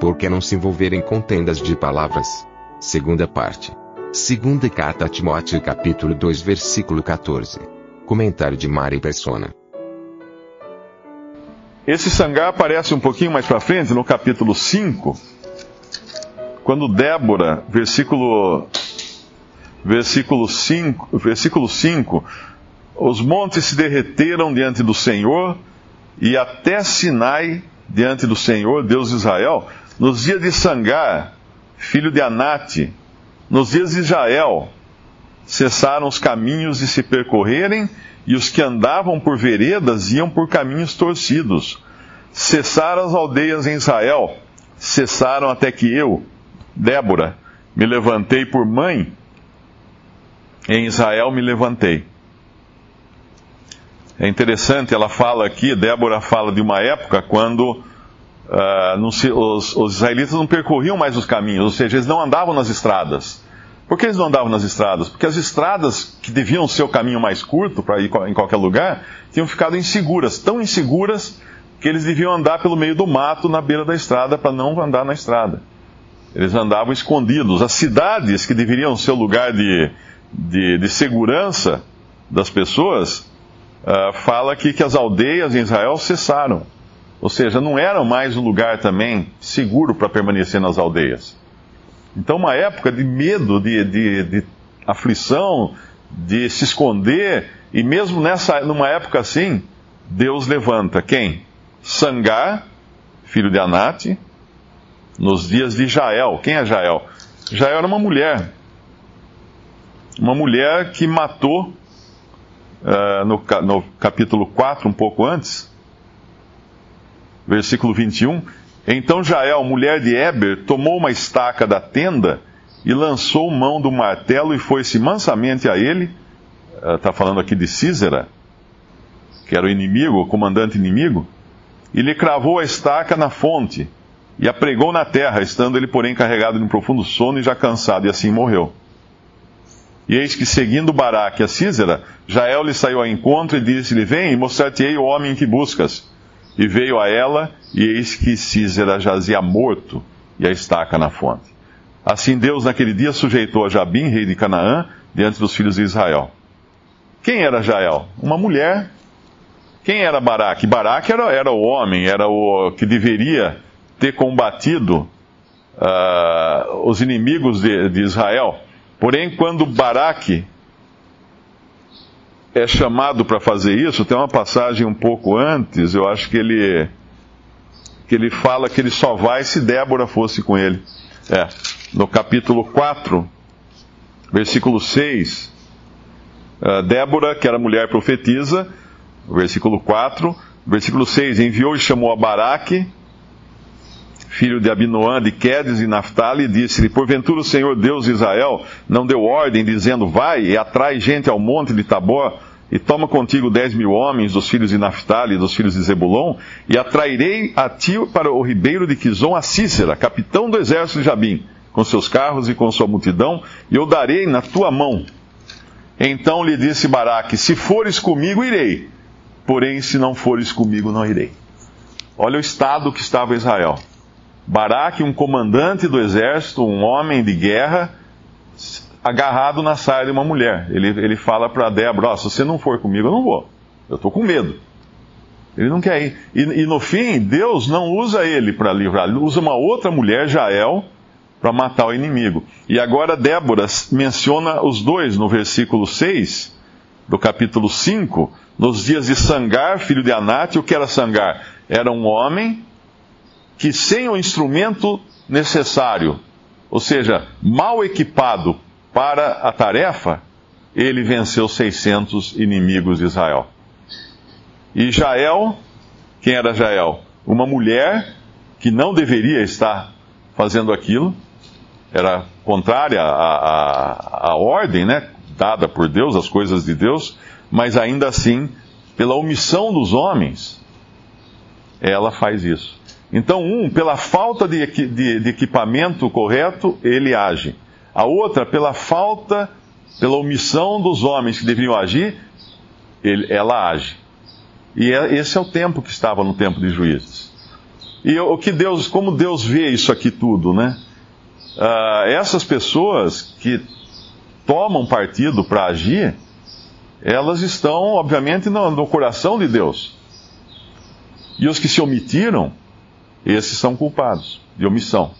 Por que não se envolver em contendas de palavras? Segunda parte. Segunda carta a Timóteo capítulo 2 versículo 14. Comentário de Mari Persona. Esse sangar aparece um pouquinho mais para frente, no capítulo 5, quando Débora, versículo, versículo, 5, versículo 5, os montes se derreteram diante do Senhor e até Sinai diante do Senhor, Deus de Israel, nos dias de Sangar, filho de Anate, nos dias de Israel, cessaram os caminhos de se percorrerem, e os que andavam por veredas iam por caminhos torcidos. Cessaram as aldeias em Israel, cessaram até que eu, Débora, me levantei por mãe, em Israel me levantei. É interessante, ela fala aqui, Débora fala de uma época quando uh, não se, os, os, israelitas não percorriam mais os caminhos, ou seja, eles não andavam nas estradas. Por que eles não andavam nas estradas? Porque as estradas que deviam ser o caminho mais curto para ir em qualquer lugar tinham ficado inseguras, tão inseguras que eles deviam andar pelo meio do mato na beira da estrada para não andar na estrada. Eles andavam escondidos. As cidades que deveriam ser o lugar de, de, de segurança das pessoas, uh, fala aqui que as aldeias em Israel cessaram. Ou seja, não era mais um lugar também seguro para permanecer nas aldeias. Então, uma época de medo, de, de, de, aflição, de se esconder, e mesmo nessa, numa época assim, Deus levanta quem? Sangar, filho de Anate, nos dias de Jael. Quem é Jael? Jael era uma mulher. Uma mulher que matou, uh, no, no capítulo 4, um pouco antes, versículo 21. Então Jael, mulher de Eber, tomou uma estaca da tenda e lançou mão do martelo e foi-se mansamente a ele. Está falando aqui de Císera, que era o inimigo, o comandante inimigo, e lhe cravou a estaca na fonte e a pregou na terra, estando ele, porém, carregado de um profundo sono e já cansado, e assim morreu. E eis que, seguindo Baraque a Císera, Jael lhe saiu ao encontro e disse-lhe: Vem mostrar-te-ei o homem que buscas. E veio a ela, e eis que Císera jazia morto, e a estaca na fonte. Assim Deus naquele dia sujeitou a Jabim, rei de Canaã, diante dos filhos de Israel. Quem era Jael? Uma mulher. Quem era Baraque? Baraque era, era o homem, era o que deveria ter combatido uh, os inimigos de, de Israel. Porém, quando Baraque é chamado para fazer isso, tem uma passagem um pouco antes, eu acho que ele que ele fala que ele só vai se Débora fosse com ele. É, no capítulo 4, versículo 6, uh, Débora, que era mulher profetisa, versículo 4, versículo 6, enviou e chamou a Baraque, filho de Abinoã, de Quedes e Naphtali, e disse-lhe, porventura o Senhor Deus de Israel não deu ordem, dizendo, vai e atrai gente ao monte de Tabor, e toma contigo dez mil homens dos filhos de Naphtali e dos filhos de Zebulon, e atrairei a ti para o ribeiro de Quizon a Cícera, capitão do exército de Jabim, com seus carros e com sua multidão, e eu darei na tua mão. Então lhe disse Baraque, se fores comigo, irei, porém se não fores comigo, não irei. Olha o estado que estava Israel. Baraque, um comandante do exército, um homem de guerra, agarrado na saia de uma mulher. Ele, ele fala para Débora: oh, se você não for comigo, eu não vou. Eu estou com medo. Ele não quer ir. E, e no fim, Deus não usa ele para livrar, ele usa uma outra mulher, Jael, para matar o inimigo. E agora Débora menciona os dois no versículo 6 do capítulo 5, nos dias de Sangar, filho de Anate. O que era Sangar? Era um homem que, sem o instrumento necessário, ou seja, mal equipado para a tarefa, ele venceu 600 inimigos de Israel. E Jael, quem era Jael? Uma mulher que não deveria estar fazendo aquilo, era contrária à, à, à ordem, né, dada por Deus, as coisas de Deus, mas ainda assim, pela omissão dos homens, ela faz isso. Então, um, pela falta de, de, de equipamento correto, ele age. A outra, pela falta, pela omissão dos homens que deveriam agir, ele, ela age. E é, esse é o tempo que estava no tempo de juízes. E o que Deus, como Deus vê isso aqui tudo, né? Uh, essas pessoas que tomam partido para agir, elas estão, obviamente, no, no coração de Deus. E os que se omitiram, esses são culpados de omissão.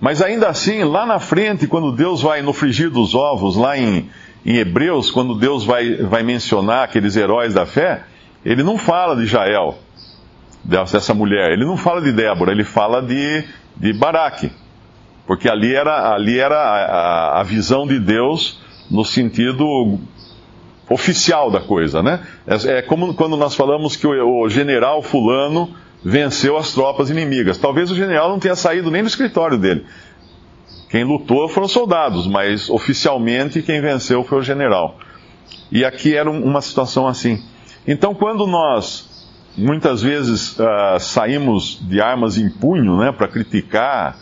Mas ainda assim, lá na frente, quando Deus vai no frigir dos ovos, lá em, em Hebreus, quando Deus vai, vai mencionar aqueles heróis da fé, ele não fala de Jael, dessa mulher, ele não fala de Débora, ele fala de, de Baraque. Porque ali era, ali era a, a, visão de Deus no sentido oficial da coisa, né? É, é como quando nós falamos que o, o general fulano venceu as tropas inimigas. Talvez o general não tenha saído nem do escritório dele. Quem lutou foram soldados, mas oficialmente quem venceu foi o general. E aqui era uma situação assim. Então, quando nós muitas vezes uh, saímos de armas em punho né, para criticar,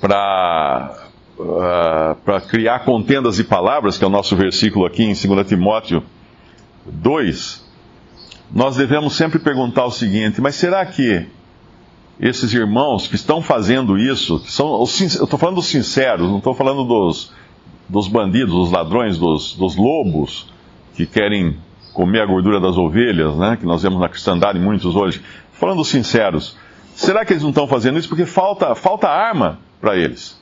para uh, criar contendas de palavras, que é o nosso versículo aqui em 2 Timóteo 2, nós devemos sempre perguntar o seguinte: mas será que esses irmãos que estão fazendo isso, que são eu estou falando dos sinceros, não estou falando dos, dos bandidos, dos ladrões, dos, dos lobos que querem comer a gordura das ovelhas, né, que nós vemos na cristandade muitos hoje, falando dos sinceros, será que eles não estão fazendo isso? Porque falta, falta arma para eles?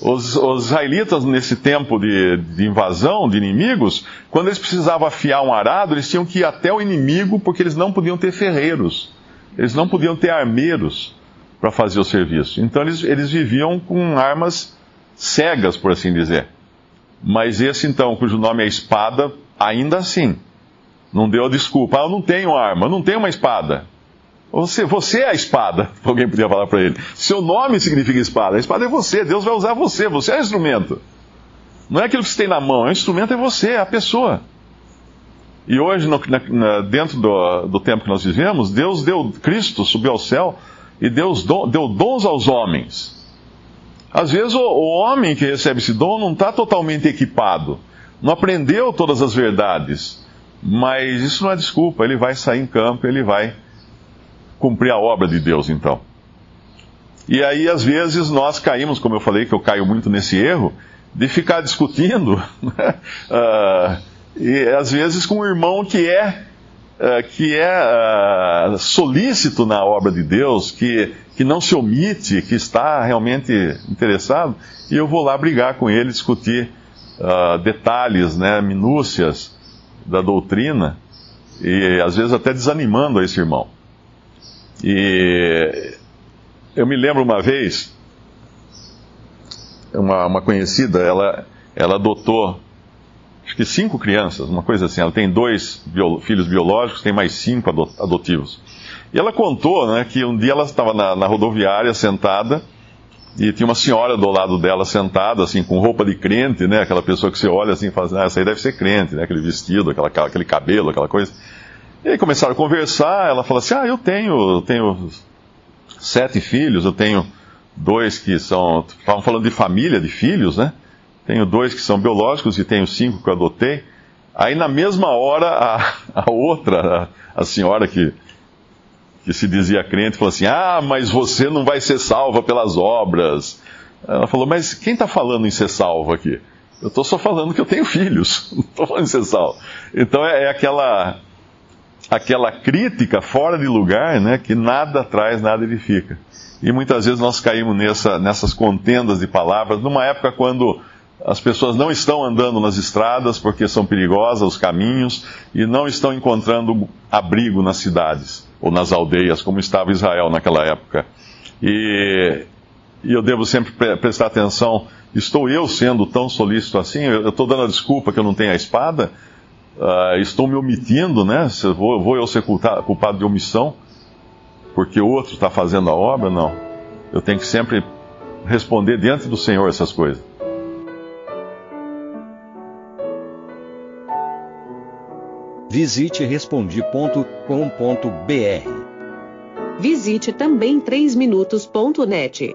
Os, os, israelitas, nesse tempo de, de, invasão de inimigos, quando eles precisavam afiar um arado, eles tinham que ir até o inimigo porque eles não podiam ter ferreiros, eles não podiam ter armeiros para fazer o serviço. Então eles, eles viviam com armas cegas, por assim dizer. Mas esse então, cujo nome é espada, ainda assim, não deu desculpa. Ah, eu não tenho arma, eu não tenho uma espada. Você, você é a espada, alguém podia falar para ele. Seu nome significa espada. A espada é você, Deus vai usar você, você é o instrumento. Não é aquilo que você tem na mão, o instrumento é você, é a pessoa. E hoje, no, na, dentro do, do, tempo que nós vivemos, Deus deu, Cristo subiu ao céu e Deus do, deu dons aos homens. Às vezes o, o homem que recebe esse dom não está totalmente equipado, não aprendeu todas as verdades, mas isso não é desculpa, ele vai sair em campo, ele vai cumprir a obra de Deus, então. E aí, às vezes, nós caímos, como eu falei, que eu caio muito nesse erro, de ficar discutindo, uh, e às vezes com um irmão que é, uh, que é uh, solícito na obra de Deus, que, que não se omite, que está realmente interessado, e eu vou lá brigar com ele, discutir detalhes, né, minúcias da doutrina, e às vezes até desanimando esse irmão. E eu me lembro uma vez, uma, uma conhecida, ela, ela adotou acho que cinco crianças, uma coisa assim. Ela tem dois bio, filhos biológicos, tem mais cinco adotivos. E ela contou né, que um dia ela estava na, na, rodoviária sentada e tinha uma senhora do lado dela sentada, assim, com roupa de crente, né? Aquela pessoa que você olha assim e fala assim, ah, essa aí deve ser crente, né? Aquele vestido, aquela, aquele cabelo, aquela coisa. E aí começaram a conversar, ela falou assim, ah, eu tenho, tenho sete filhos, eu tenho dois que são, estavam falando de família, de filhos, né? Tenho dois que são biológicos e tenho cinco que eu adotei. Aí na mesma hora, a, a outra, a, a senhora que, que se dizia crente, falou assim, ah, mas você não vai ser salva pelas obras. Ela falou, mas quem está falando em ser salvo aqui? Eu estou só falando que eu tenho filhos, não estou falando em ser salvo. Então é, é aquela aquela crítica fora de lugar, né, que nada traz, nada edifica. E muitas vezes nós caímos nessa, nessas contendas de palavras, numa época quando as pessoas não estão andando nas estradas porque são perigosas os caminhos e não estão encontrando abrigo nas cidades ou nas aldeias, como estava Israel naquela época. E, e eu devo sempre prestar atenção: estou eu sendo tão solícito assim? Eu estou dando a desculpa que eu não tenho a espada? Uh, estou me omitindo, né? Se vou, vou eu ser culpado de omissão porque o outro está fazendo a obra? Não. Eu tenho que sempre responder diante do Senhor essas coisas. Visite respondi.com.br. Visite também 3minutos.net.